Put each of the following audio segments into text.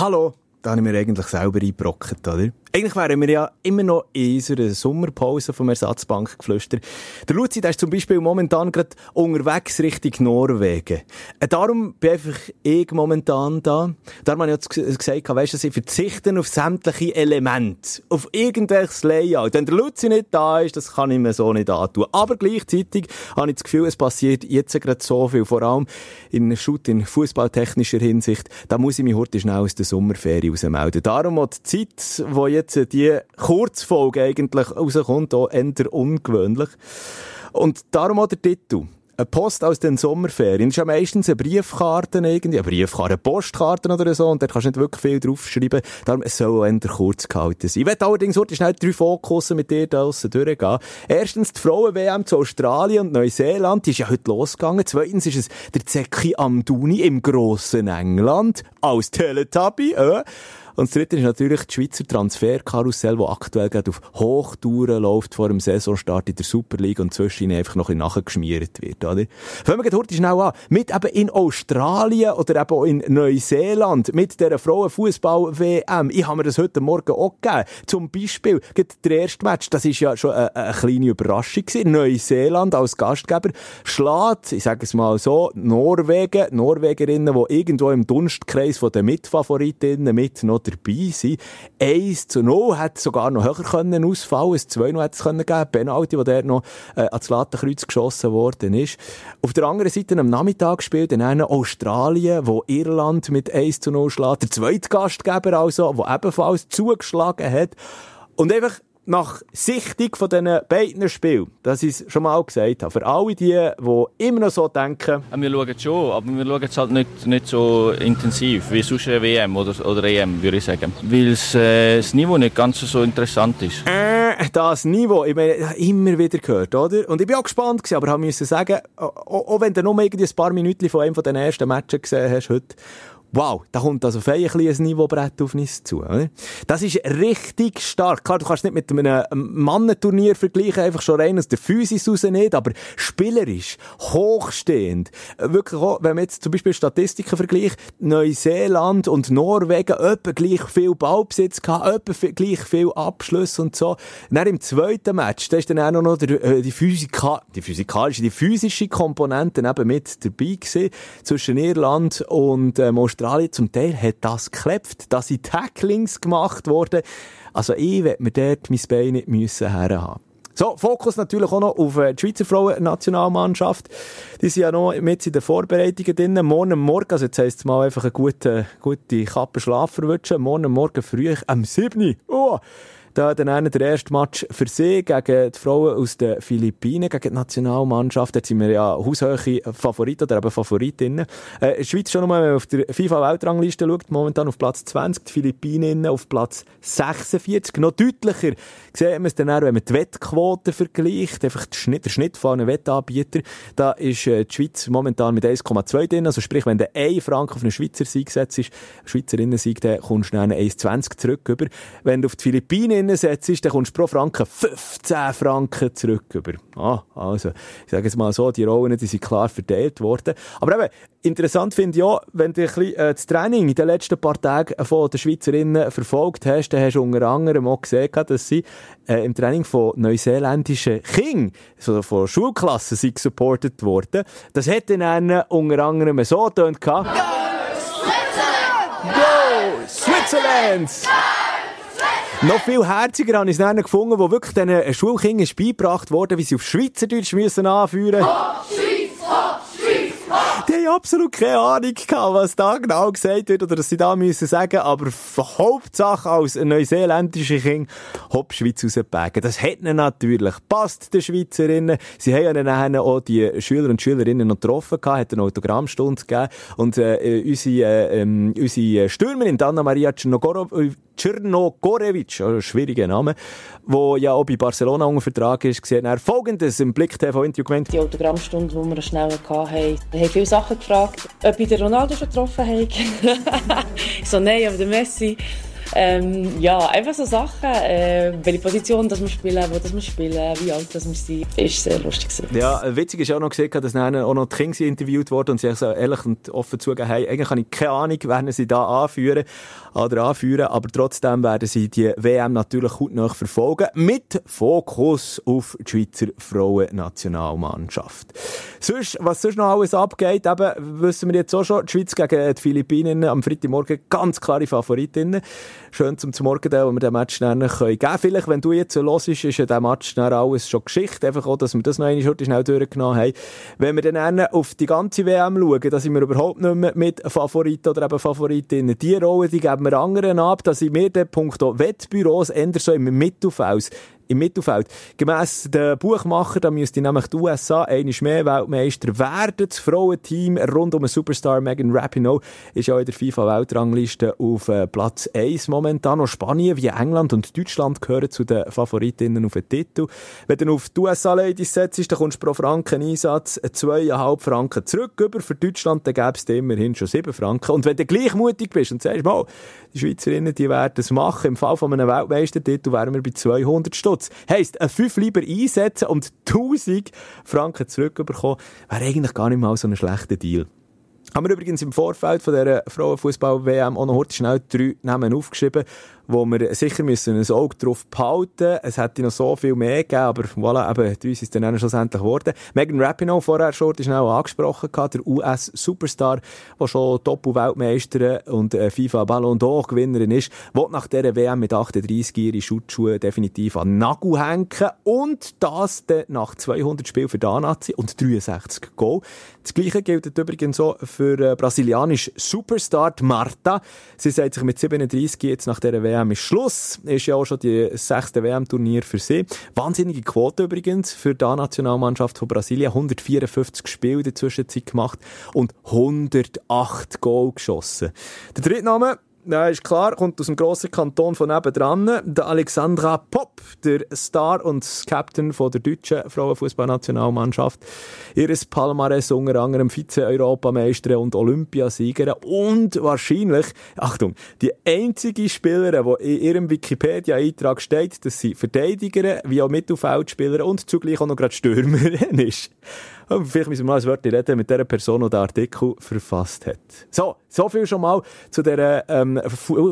Hallo, da habe ich mir eigentlich selber eingebrockt, oder? Eigentlich wären wir ja immer noch in unserer Sommerpause vom Ersatzbank geflüstert. Der Luzi, der ist zum Beispiel momentan gerade unterwegs Richtung Norwegen. Äh, darum bin einfach ich momentan da. Darum habe ich jetzt gesagt, weißt du, sie verzichten auf sämtliche Elemente. Auf irgendwelches Layout. Wenn der Luzi nicht da ist, das kann ich mir so nicht antun. Aber gleichzeitig habe ich das Gefühl, es passiert jetzt gerade so viel. Vor allem in Shoot, in fußballtechnischer Hinsicht. Da muss ich mich heute schnell aus der Sommerferie rausmelden. Darum auch die Zeit, wo jetzt die Kurzfolge eigentlich rauskommt, auch eher ungewöhnlich. Und darum auch der Titel. Eine Post aus den Sommerferien. Das ist ja meistens eine Briefkarte irgendwie, eine Briefkarte, eine Postkarte oder so, und da kannst du nicht wirklich viel draufschreiben. Darum, es soll eher kurz gehalten sein. Ich werde allerdings heute schnell drei Fokusse mit dir da draussen durchgehen. Erstens, die Frauen-WM zu Australien und Neuseeland, die ist ja heute losgegangen. Zweitens ist es der Zeki Amduni im grossen England, als Teletubby, äh. Und das dritte ist natürlich die Schweizer Transferkarussell, das aktuell gerade auf Hochtouren läuft vor dem Saisonstart in der Super League und zwischen einfach noch ein nachgeschmiert wird, oder? Fangen wir heute schnell an. Mit eben in Australien oder eben auch in Neuseeland, mit dieser Frauenfußball-WM. Ich habe mir das heute Morgen auch gegeben. Zum Beispiel, der erste Match, das ist ja schon eine, eine kleine Überraschung gewesen. Neuseeland als Gastgeber schlägt, ich sage es mal so, Norwegen, Norwegerinnen, die irgendwo im Dunstkreis den Mitfavoritinnen mit noch dabei sein. 1 zu 0 hätte sogar noch höher können ausfallen. Ein 2 noch hätte es können geben. Penalty, wo der noch äh, ans Lattenkreuz geschossen worden ist. Auf der anderen Seite am Nachmittag gespielt in einer Australien, wo Irland mit 1 zu 0 schlägt. Der zweite Gastgeber also, der ebenfalls zugeschlagen hat. Und einfach nach Sichtung von diesen beiden Spielen, dass ich es schon mal gesagt habe, für alle die, die immer noch so denken... Wir schauen es schon, aber wir schauen es halt nicht, nicht so intensiv wie sonst eine WM oder, oder EM, würde ich sagen. Weil äh, das Niveau nicht ganz so interessant ist. Äh, das Niveau, ich meine, immer wieder gehört, oder? Und ich bin auch gespannt gewesen, aber ich musste sagen, auch, auch wenn du nur irgendwie ein paar Minuten von einem von den ersten Matches gesehen hast heute, Wow, da kommt also fein ein, Niveaubrett auf uns zu. Oder? Das ist richtig stark. Klar, du kannst nicht mit einem Mannenturnier vergleichen, einfach schon rein aus der Physis raus nicht, aber spielerisch, hochstehend. Wirklich auch, wenn man jetzt zum Beispiel Statistiken vergleicht, Neuseeland und Norwegen etwa gleich viel Ballbesitz gehabt, etwa gleich viel Abschluss und so. Dann im zweiten Match, da ist dann auch noch äh, die, Physika die physikalische, die physische Komponente eben mit dabei gewesen, zwischen Irland und ähm, zum Teil hat das geklebt, da sind Tacklings gemacht worden. Also ich werde mir dort mein Bein nicht müssen herhaben. So, Fokus natürlich auch noch auf äh, die Schweizer Frauen-Nationalmannschaft. Die sind ja noch mit in den Vorbereitungen drin. Morgen Morgen, also jetzt heisst es mal einfach eine gute, gute Kappe Schlaf verwünschen. Morgen Morgen früh am 7. Oh, da dann der erste Match für sie gegen die Frauen aus den Philippinen, gegen die Nationalmannschaft. Dort sind wir ja haushöhe Favoriten oder eben Favoritinnen. Äh, die Schweiz schon nochmal, wenn man auf der FIFA-Weltrangliste schaut, momentan auf Platz 20, die Philippinen auf Platz 46. Noch deutlicher sehen wir es dann auch, wenn man die Wettquote vergleicht, einfach der Schnitt, der Schnitt von einem Wettanbieter, da ist äh, die Schweiz momentan mit 1,2 drin. Also sprich, wenn der 1 Franken auf einen Schweizer Sieg setzt, Schweizerinnen-Sieg, dann kommst du dann 1,20 zurück über. Wenn du auf die Philippinen setzt, dann kommst du pro Franken 15 Franken zurück über. Ah, also, ich sage jetzt mal so, die Rollen, die sind klar verteilt worden. Aber eben, interessant finde ich auch, wenn du ein bisschen, äh, das Training in den letzten paar Tagen von den Schweizerinnen verfolgt hast, dann hast du unter anderem auch gesehen, dass sie äh, im Training von neuseeländischen Kindern, so von Schulklassen, sind supported worden. Das hätte dann unter anderem so getönt. Go Switzerland! Go Switzerland! Noch viel herziger habe ich es dann gefunden, wo wirklich diesen Schulkindern beigebracht wurde, wie sie auf Schweizerdeutsch müssen anführen müssen. Die haben absolut keine Ahnung gehabt, was da genau gesagt wird oder was sie da müssen sagen, aber Hauptsache als neuseeländische Kind hopp Schweiz rausgepägen. Das hat ihnen natürlich passt, den Schweizerinnen. Sie haben ja dann auch die Schüler und Schülerinnen noch getroffen gehabt, hat eine Autogrammstunde gegeben und äh, unsere, äh, ähm, unsere Stürmerin Anna Maria Czernogorov Czernogorevich, ein schwieriger Name, wo ja auch bei Barcelona unter Vertrag ist, gesehen er folgendes im Blick TV-Interview gemeint. Die Autogrammstunde, die wir schnell hatten, haben viele Sachen gefragt, ob ich den Ronaldo schon getroffen habe. so, nein, aber den Messi. Ähm, ja, einfach so Sachen, äh, welche Position das wir spielen, wo das wir spielen, wie alt das wir sind, ist sehr lustig gewesen. Ja, witzig ist auch noch gesehen, dass dann auch noch die Kings interviewt wurden und sie so ehrlich und offen zugegeben haben, eigentlich habe ich keine Ahnung, werden sie da anführen oder anführen, aber trotzdem werden sie die WM natürlich gut noch verfolgen, mit Fokus auf die Schweizer Frauennationalmannschaft. Sonst, was sonst noch alles abgeht, eben, wissen wir jetzt auch schon, die Schweiz gegen die Philippinen am Freitagmorgen ganz klare Favoritinnen. Schön zum Morgen, wo wir den Match dann geben können. Vielleicht, wenn du jetzt so los ist, ist ja der Match dann alles schon Geschichte. Einfach auch, dass wir das noch eine Schurte schnell durchgenommen haben. Wenn wir dann auf die ganze WM schauen, da sind wir überhaupt nicht mehr mit Favoriten oder eben Favoritinnen. Die Rolle, die geben wir anderen ab. Da sind wir der Punkt Wettbüros eher so im Mittelfeld im Mittelfeld. Gemäss den Buchmacher, da müsste nämlich die USA einmal mehr Weltmeister werden. Das Frauenteam rund um den Superstar Megan Rapinoe ist ja in der FIFA-Weltrangliste auf äh, Platz 1 momentan. Noch Spanien wie England und Deutschland gehören zu den Favoritinnen auf den Titel. Wenn du auf die USA-Ladies setzt, dann kommst du pro Franken Einsatz 2,5 Franken zurück. Über für Deutschland, dann gäbe es immerhin schon 7 Franken. Und wenn du gleichmutig bist und sagst, mal, die Schweizerinnen, die werden es machen, im Fall von einem Weltmeistertitel wären wir bei 200 Stutz. Heisst, ein 5 lieber einsetzen und 1000 Franken zurückbekommen, wäre eigentlich gar nicht mal so ein schlechter Deal. Haben wir übrigens im Vorfeld von dieser Frauenfußball-WM auch noch heute schnell drei Namen aufgeschrieben, wo wir sicher müssen ein Auge drauf behalten. Es hätte noch so viel mehr gegeben, aber voilà, eben, drei ist es dann schlussendlich geworden. Megan Rapinoe, vorher schon schnell angesprochen gehabt, der US-Superstar, der schon Doppel-Weltmeister und äh, FIFA Ballon d'Or Gewinnerin ist, will nach dieser WM mit 38 ihre Schutzschuhe definitiv an Nagel hängen und das dann nach 200 Spielen für Danazi und 63 Goal. Das Gleiche gilt übrigens so für äh, brasilianisch Superstar Marta. Sie sagt sich mit 37 jetzt nach WM WM ist Schluss. Ist ja auch schon die sechste WM-Turnier für sie. Wahnsinnige Quote übrigens für die Nationalmannschaft von Brasilien. 154 Spiele in der Zwischenzeit gemacht und 108 Goal geschossen. Der dritte Name ja, ist klar, kommt aus dem grossen Kanton von nebendran. Der Alexandra Popp, der Star und Captain von der deutschen Frauenfußballnationalmannschaft. Ihres Palmares unter anderem Vize-Europameisterin und Olympiasiegerin und wahrscheinlich, Achtung, die einzige Spielerin, die in ihrem Wikipedia-Eintrag steht, dass sie Verteidigerin wie auch Mittelfeldspielerin und zugleich auch noch gerade Stürmerin ist. Vielleicht müssen wir mal ein Wort reden mit der Person, die den Artikel verfasst hat. So, so viel schon mal zu der ähm,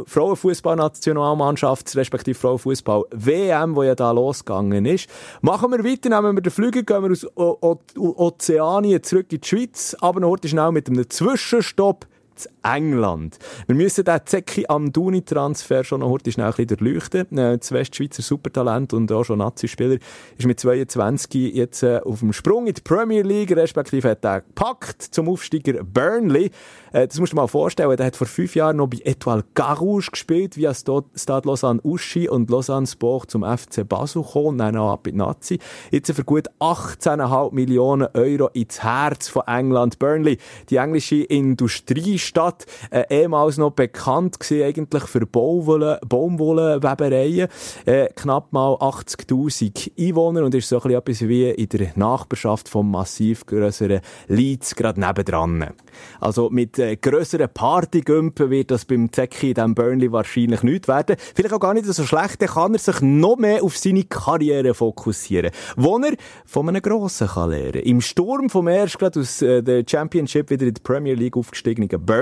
Frauenfußballnationalmannschaft, respektive Frauenfußball-WM, die ja da losgegangen ist. Machen wir weiter, nehmen wir den Flügel, gehen wir aus o o Ozeanien zurück in die Schweiz, aber noch schnell mit einem Zwischenstopp zu England. Wir müssen den Zeki Amduni-Transfer schon noch heute schnell ein bisschen. Äh, das Westschweizer Supertalent und auch schon Nazi-Spieler ist mit 22 jetzt äh, auf dem Sprung in die Premier League, respektive hat er gepackt zum Aufsteiger Burnley. Äh, das musst du dir mal vorstellen, der hat vor fünf Jahren noch bei Etoile Garouche gespielt, via Stade Lausanne Uschi und Lausanne Sport zum FC Basel gekommen dann auch die Nazi. Jetzt für gut 18,5 Millionen Euro ins Herz von England. Burnley, die englische Industriestadt, äh, ehemals noch bekannt gewesen eigentlich für Baumwolle, Baumwollenwebereien. Äh, knapp mal 80.000 Einwohner und ist so ein etwas wie in der Nachbarschaft vom massiv grösseren Leeds gerade nebendran. Also mit äh, grösseren Partygümpen wird das beim Zecki in diesem Burnley wahrscheinlich nicht werden. Vielleicht auch gar nicht so schlecht, dann kann er sich noch mehr auf seine Karriere fokussieren. Wo er von einem Grossen kann lernen. Im Sturm vom erst gerade aus äh, der Championship wieder in die Premier League aufgestiegenen Burnley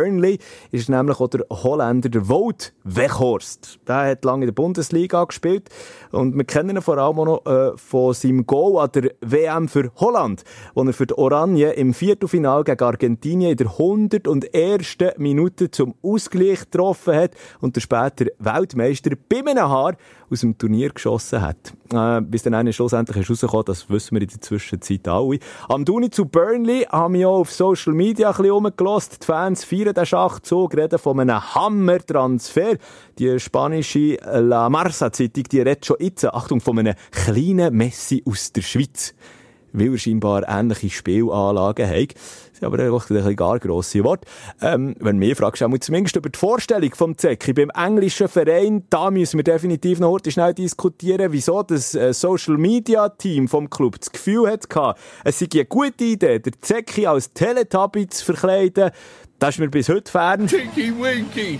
ist nämlich auch der Holländer, der Wout Weghorst. Der hat lange in der Bundesliga gespielt und wir kennen ihn vor allem auch noch äh, von seinem Goal an der WM für Holland, wo er für die Oranje im Viertelfinal gegen Argentinien in der 100 und ersten Minute zum Ausgleich getroffen hat und der später Weltmeister bei einem Haar aus dem Turnier geschossen hat. Äh, bis dann einer schlussendlich ist das wissen wir in der Zwischenzeit alle. Am Duni zu Burnley haben wir auch auf Social Media ein bisschen rumgelost. Die Fans feiern den Schachzug, reden von einem Hammer-Transfer. Die spanische La Marsa-Zeitung, die redet schon jetzt, Achtung, von einem kleinen Messi aus der Schweiz weil er scheinbar ähnliche Spielanlagen hat. Das sind aber ein gar grosse Worte. Ähm, wenn du mich fragst, auch zumindest über die Vorstellung vom Zecki beim englischen Verein, da müssen wir definitiv noch heute schnell diskutieren, wieso das äh, Social Media Team vom Club das Gefühl hat, es sei eine gute Idee, der Zecki als Teletubby zu verkleiden, Das ist mir bis heute fern. Tinky Winky.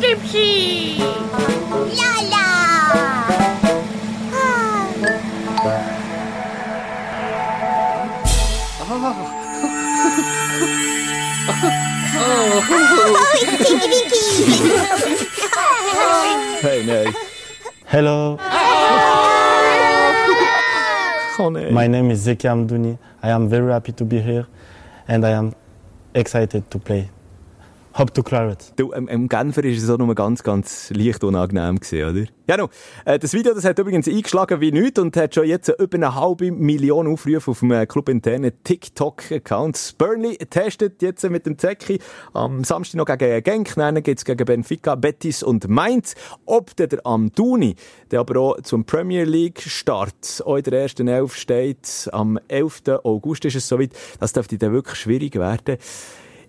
Dipsy! Lala! Oh, Tinky Winky! Hey, nein. Hello, Oh, nein. my name is Zeki Amdouni. I am very happy to be here and I am excited to play. To clear it. Du, ähm, im Genfer war es auch nur ganz, ganz leicht unangenehm gewesen, oder? Ja, no. Äh, das Video, das hat übrigens eingeschlagen wie nichts und hat schon jetzt über eine halbe Million Aufrufe auf dem äh, clubinternen TikTok-Account. Burnley testet jetzt mit dem Zecki am Samstag noch gegen Genk, dann geht's gegen Benfica, Betis und Mainz. Ob der, der Amduni, der aber auch zum Premier League-Start auch in der ersten Elf steht, am 11. August ist es soweit, das dürfte dann wirklich schwierig werden.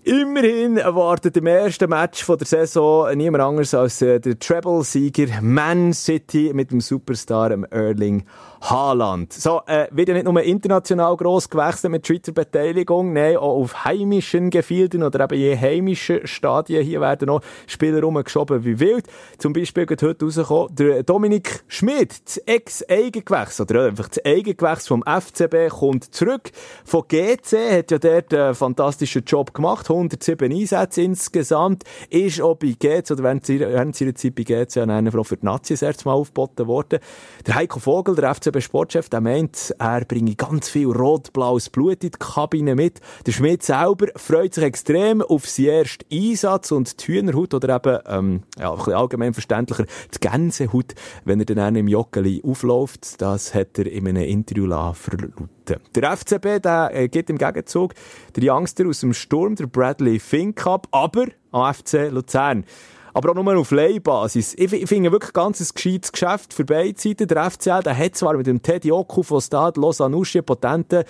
Immerhin erwartet im ersten Match von der Saison niemand anders als äh, der Treble-Sieger Man City mit dem Superstar Erling Haaland. So, äh, wird ja nicht nur international gross gewechselt mit Schweizer Beteiligung, nein, auch auf heimischen Gefilden oder eben je heimischen Stadien. Hier werden noch Spieler rumgeschoben wie wild. Zum Beispiel geht heute rausgekommen, der Dominik Schmidt, das Ex-Eigengewächs, oder einfach das Eigengewächs vom FCB, kommt zurück von GC, hat ja dort einen fantastischen Job gemacht, 107 Einsätze insgesamt, ist auch bei GC, oder während seiner, Zeit bei GC an einer Frau für die Nazis erst mal aufgeboten worden. Der Heiko Vogel, der FCB-Sportchef, der meint, er bringe ganz viel rot-blaues Blut in die Kabine mit. Der Schmidt selber freut sich extrem auf seinen ersten Einsatz und die Hühnerhaut oder eben, ähm, ja, ein bisschen allgemein verständlicher, die Gänsehaut, wenn er dann im Joggeli aufläuft. Das hat er in einem Interview verlauten. Der FCB, der äh, geht im Gegenzug der Youngster aus dem Sturm, der Bradley Fink ab, aber am FC Luzern. Aber auch nur auf Leihbasis. Ich, ich finde wirklich ganz ein gescheites Geschäft für beide Seiten. Der FCL, der hat zwar mit dem Teddy Oku von Stade Lausanne potenten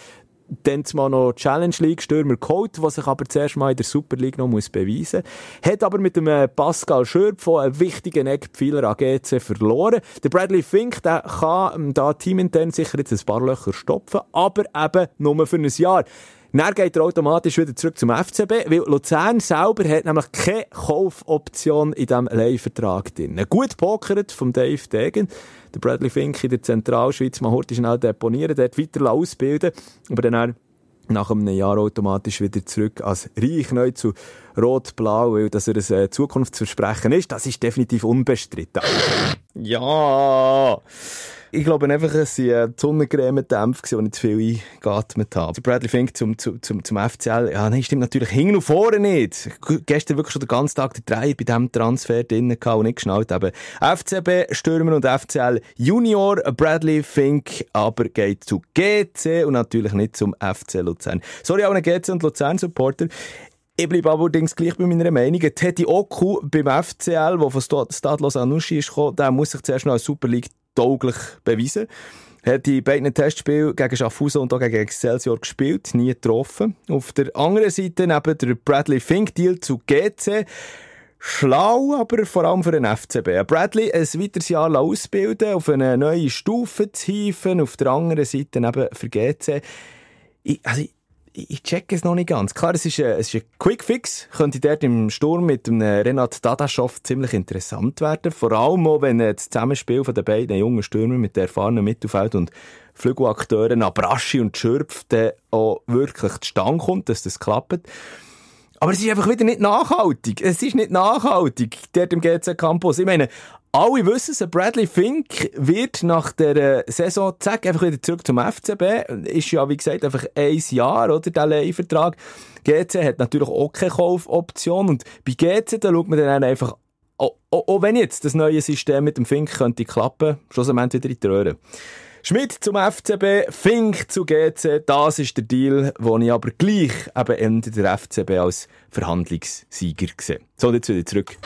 dann mal noch Challenge League Stürmer geholt, der sich aber zuerst mal in der Super League noch muss beweisen muss. Hat aber mit dem äh, Pascal Schürp von einem wichtigen Eckpfeiler an GC verloren. Der Bradley Fink, der kann ähm, da teamintern sicher jetzt ein paar Löcher stopfen, aber eben nur für ein Jahr. Dann geht er automatisch wieder zurück zum FCB, weil Luzern selber hat nämlich keine Kaufoption in diesem Leihvertrag drin. Gut pokert vom Dave Degen. Der Bradley Fink in der Zentralschweiz mal heute schnell deponieren, dort weiter ausbilden, aber dann nach einem Jahr automatisch wieder zurück als Reich neu zu Rot-Blau, weil das ein äh, Zukunftsversprechen ist. Das ist definitiv unbestritten. Ja! Ich glaube einfach, es waren die Sonnencreme-Dämpfe, die ich zu viel eingeatmet habe. Der Bradley Fink zum, zum, zum, zum FCL, ja, nein, stimmt natürlich hinten und vorne nicht. Gestern wirklich schon den ganzen Tag die drei bei diesem Transfer drinnen und nicht geschnallt eben. FCB, Stürmer und FCL Junior, Bradley Fink, aber geht zu GC und natürlich nicht zum FC Luzern. Sorry, auch einen GC und Luzern-Supporter. Ich bleibe allerdings gleich bei meiner Meinung. Teddy Oku beim FCL, der von Stade Lausanne ist gekommen, der muss sich zuerst noch als Super League tauglich beweisen. Er hat die beiden Testspiele gegen Schaffhausen und auch gegen Excelsior gespielt, nie getroffen. Auf der anderen Seite neben der Bradley Fink Deal zu GC. Schlau, aber vor allem für den FCB. Bradley ein weiteres Jahr ausbilden, auf eine neue Stufe zu hieven, auf der anderen Seite eben für GC. Ich, also, ich check es noch nicht ganz. Klar, es ist ein, es ist ein Quick-Fix. Könnte dort im Sturm mit dem Renat Dadaschow ziemlich interessant werden. Vor allem auch, wenn das Zusammenspiel von den beiden jungen Stürmern mit der erfahrenen Mittelfeld und Flügelakteuren Abraschi und Schürpf auch wirklich zustande kommt, dass das klappt. Aber es ist einfach wieder nicht nachhaltig. Es ist nicht nachhaltig, dort im GC Campus. Ich meine, alle wissen es, Bradley Fink wird nach der Saison, zack, einfach wieder zurück zum FCB. Ist ja, wie gesagt, einfach ein Jahr, oder, der Leihvertrag. GC hat natürlich auch keine Kaufoption. Und bei GC, da schaut man dann einfach, auch, auch, auch wenn jetzt das neue System mit dem Fink könnte klappen, schlussendlich wieder in die Röhre. Schmidt zum FCB, Fink zu GC, das ist der Deal, den ich aber gleich eben Ende der FCB als Verhandlungssieger sehe. So, jetzt wieder zurück.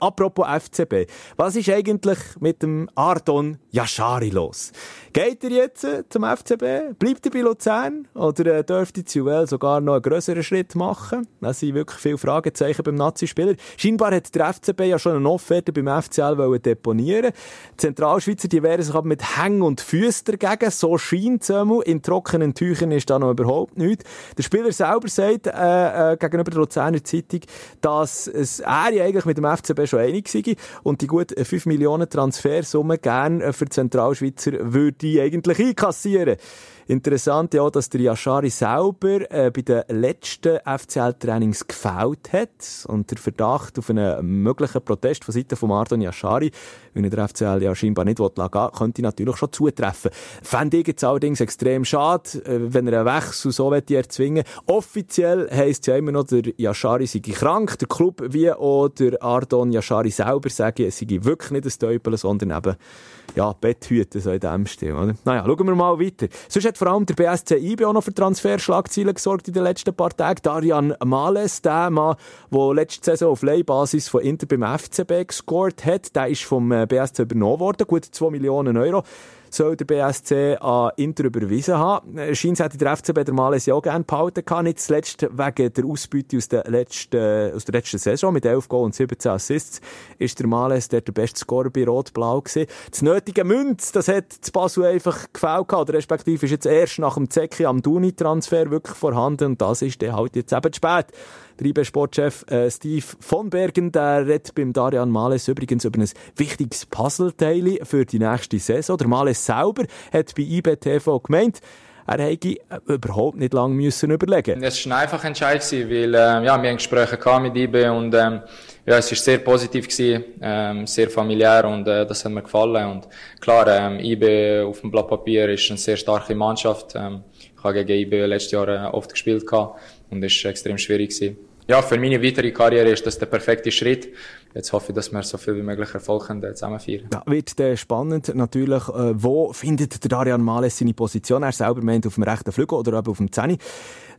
Apropos FCB, was ist eigentlich mit dem Ardon Yashari los? Geht er jetzt äh, zum FCB? Bleibt er bei Luzern? Oder äh, dürfte Zuel sogar noch einen grösseren Schritt machen? Das sind wirklich viele Fragezeichen beim Nazi-Spieler. Scheinbar hat der FCB ja schon eine Offerte beim FCL deponieren. Die Zentralschweizer, die wehren sich aber mit Hängen und Füßen dagegen. So scheint es einmal. In trockenen Tüchern ist da noch überhaupt nichts. Der Spieler selber sagt äh, äh, gegenüber der Luzerner Zeitung, dass es er ja eigentlich mit dem FCB schon einig sei und die gut 5 Millionen Transfersumme gerne für die Zentralschweizer würde die eigentlich einkassieren. Interessant ja, dass der Yashari selber äh, bei den letzten FCL-Trainings gefällt hat und der Verdacht auf einen möglichen Protest von Seiten von Martin Yashari, wenn der FCL ja scheinbar nicht will, könnte natürlich schon zutreffen. Fände ich jetzt allerdings extrem schade, äh, wenn er einen Wechsel so erzwingen Offiziell heisst es ja immer noch, der Yashari sei krank, der Club wie auch der Ardon Yashari selber sagen, es sei wirklich nicht ein Teufel, sondern eben ja, Betthüten so in dem Stil. Oder? Naja, schauen wir mal weiter. Sonst hat vor allem der BSC IB auch noch für Transferschlagzeilen gesorgt in den letzten paar Tagen. Darian Males, der Mann, der letzte Saison auf Leihbasis von Inter beim FCB gescored hat, der ist vom äh, BSC übernommen worden, gut 2 Millionen Euro soll der BSC an Inter überwiesen haben. Äh, Scheint hätte der FCB der Males ja auch gerne behalten können, nicht zuletzt wegen der Ausbeute aus der letzten, aus der letzten Saison mit 11 Goals und 17 Assists ist der Males der, der beste Scorer bei Rot-Blau gewesen. Das nötige Münz, das hat das Basel einfach gefällt gehabt, respektive ist jetzt erst nach dem Zecki am Duni-Transfer wirklich vorhanden und das ist dann halt jetzt eben zu spät. Der IB-Sportchef äh, Steve von Bergen, der redet beim Darian Males übrigens über ein wichtiges Puzzleteil für die nächste Saison. Der Males selber hat bei IB TV gemeint, er hätte überhaupt nicht lange müssen überlegen. Es war ein einfacher Entscheid, weil äh, ja, wir haben Gespräche mit IB und ähm, ja, es war sehr positiv gewesen, ähm, sehr familiär und äh, das hat mir gefallen und klar, ähm, IB auf dem Blatt Papier ist eine sehr starke Mannschaft. Ähm, ich habe gegen IB letztes Jahr äh, oft gespielt gehabt und es war extrem schwierig gewesen ja, für meine weitere Karriere ist das der perfekte Schritt. Jetzt hoffe ich, dass wir so viel wie möglich Erfolg zusammen feiern Ja, wird äh, spannend natürlich. Äh, wo findet der Darian Males seine Position? Er selber meint auf dem rechten Flügel oder eben auf dem Zehni.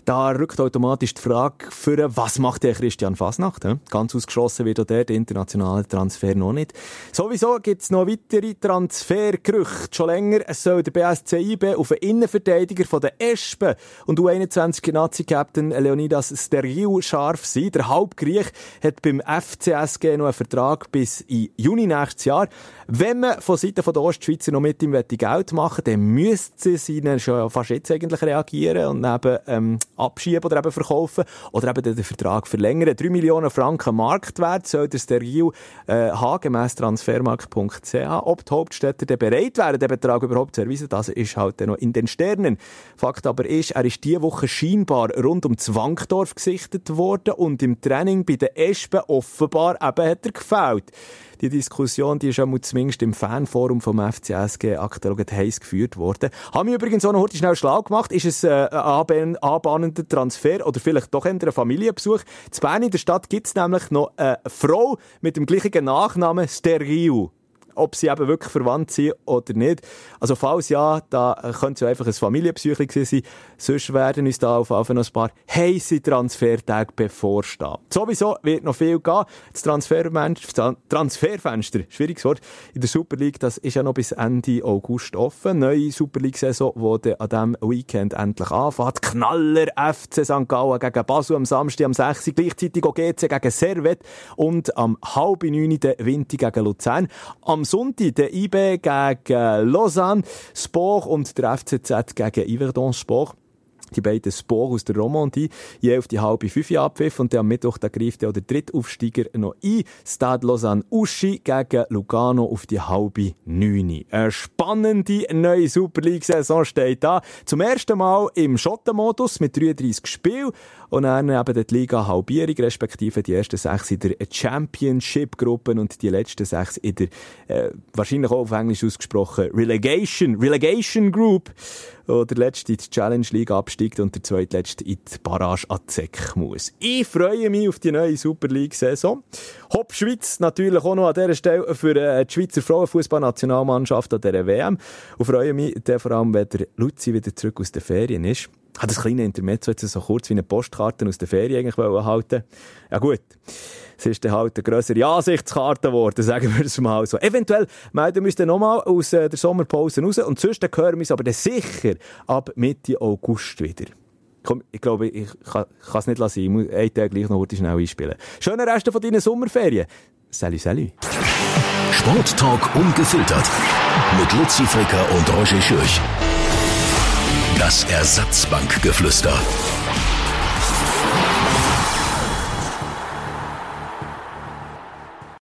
Da rückt automatisch die Frage für, was macht der Christian Fasnacht? Ganz ausgeschlossen wird auch der, der internationale Transfer noch nicht. Sowieso gibt es noch weitere Transfergerüchte. Schon länger soll der BSC IB auf einen Innenverteidiger von der Espen und U21 Nazi-Captain Leonidas Steriou scharf sein. Der Hauptgriech hat beim FCSG noch einen Vertrag bis in Juni nächstes Jahr. Wenn man von Seiten der Ostschweizer noch mit ihm Geld machen dann müsste sie schon fast jetzt eigentlich reagieren und eben ähm, abschieben oder eben verkaufen oder eben den Vertrag verlängern. 3 Millionen Franken Marktwert soll der Steril äh, haben, gemäss transfermarkt.ch. Ob die Hauptstädter dann bereit wären, den Betrag überhaupt zu erweisen, das ist halt noch in den Sternen. Fakt aber ist, er ist diese Woche scheinbar rund um Zwangdorf gesichtet worden und im Training bei den Espen offenbar eben hat er gefällt die Diskussion, die ist ja zumindest im Fanforum vom FCSG aktuell heiß geführt worden. Haben wir übrigens auch noch heute schnell schlau gemacht. Ist es äh, ein anbahnender Transfer oder vielleicht doch ein Familienbesuch? Zu Bern in der Stadt gibt es nämlich noch eine Frau mit dem gleichen Nachnamen Steriu ob sie eben wirklich verwandt sind oder nicht. Also falls ja, da könnte es ja einfach ein Familienpsyche sein. Sonst werden uns da auf jeden Fall noch ein paar heiße Transfertage bevorstehen. Sowieso wird noch viel gehen. Das Transferfenster, schwieriges Wort, in der Super League, das ist ja noch bis Ende August offen. Neue Super League-Saison, die an diesem Weekend endlich anfängt. Knaller FC St. Gallen gegen Basel am Samstag am 6. Gleichzeitig auch GC gegen Servet und am halb 9. der Winter gegen Luzern. Am Sonntag der IB gegen Lausanne, Sport und der FCZ gegen Yverdon Sport die beiden Sport aus der Romandie, je auf die halbe fünf abpfiff und am Mittwoch da auch der Drittaufsteiger noch ein. Stade Lausanne Uschi gegen Lugano auf die halbe neune. Eine spannende neue Super League-Saison steht da. Zum ersten Mal im Schottenmodus mit 33 Spielen und dann eben die Liga Halbierung, respektive die ersten sechs in der Championship-Gruppe und die letzten sechs in der, äh, wahrscheinlich auch auf Englisch ausgesprochen, Relegation, Relegation Group der letzte in die Challenge League absteigt und der zweitletzte in die Barrage an Zeck muss. Ich freue mich auf die neue Super League-Saison. Hopp Schweiz natürlich auch noch an dieser Stelle für äh, die Schweizer Frauenfußballnationalmannschaft an dieser WM und freue mich vor allem, wenn der Luzi wieder zurück aus den Ferien ist Hat das kleine Intermezzo jetzt so kurz wie eine Postkarte aus der Ferien eigentlich halten Ja gut, es ist dann halt eine grössere Ansichtskarte geworden, sagen wir es mal so. Eventuell melden wir uns dann nochmal aus äh, der Sommerpause raus und sonst hören wir uns aber dann sicher ab Mitte August wieder. Komm, ich glaube, ich kann es nicht lassen. Ich muss einen Tag gleich noch schnell einspielen. Schöne Reste von deinen Sommerferien. Salut, salut. Sporttalk ungefiltert. Mit Luzi Fricker und Roger Schürch. Das Ersatzbankgeflüster.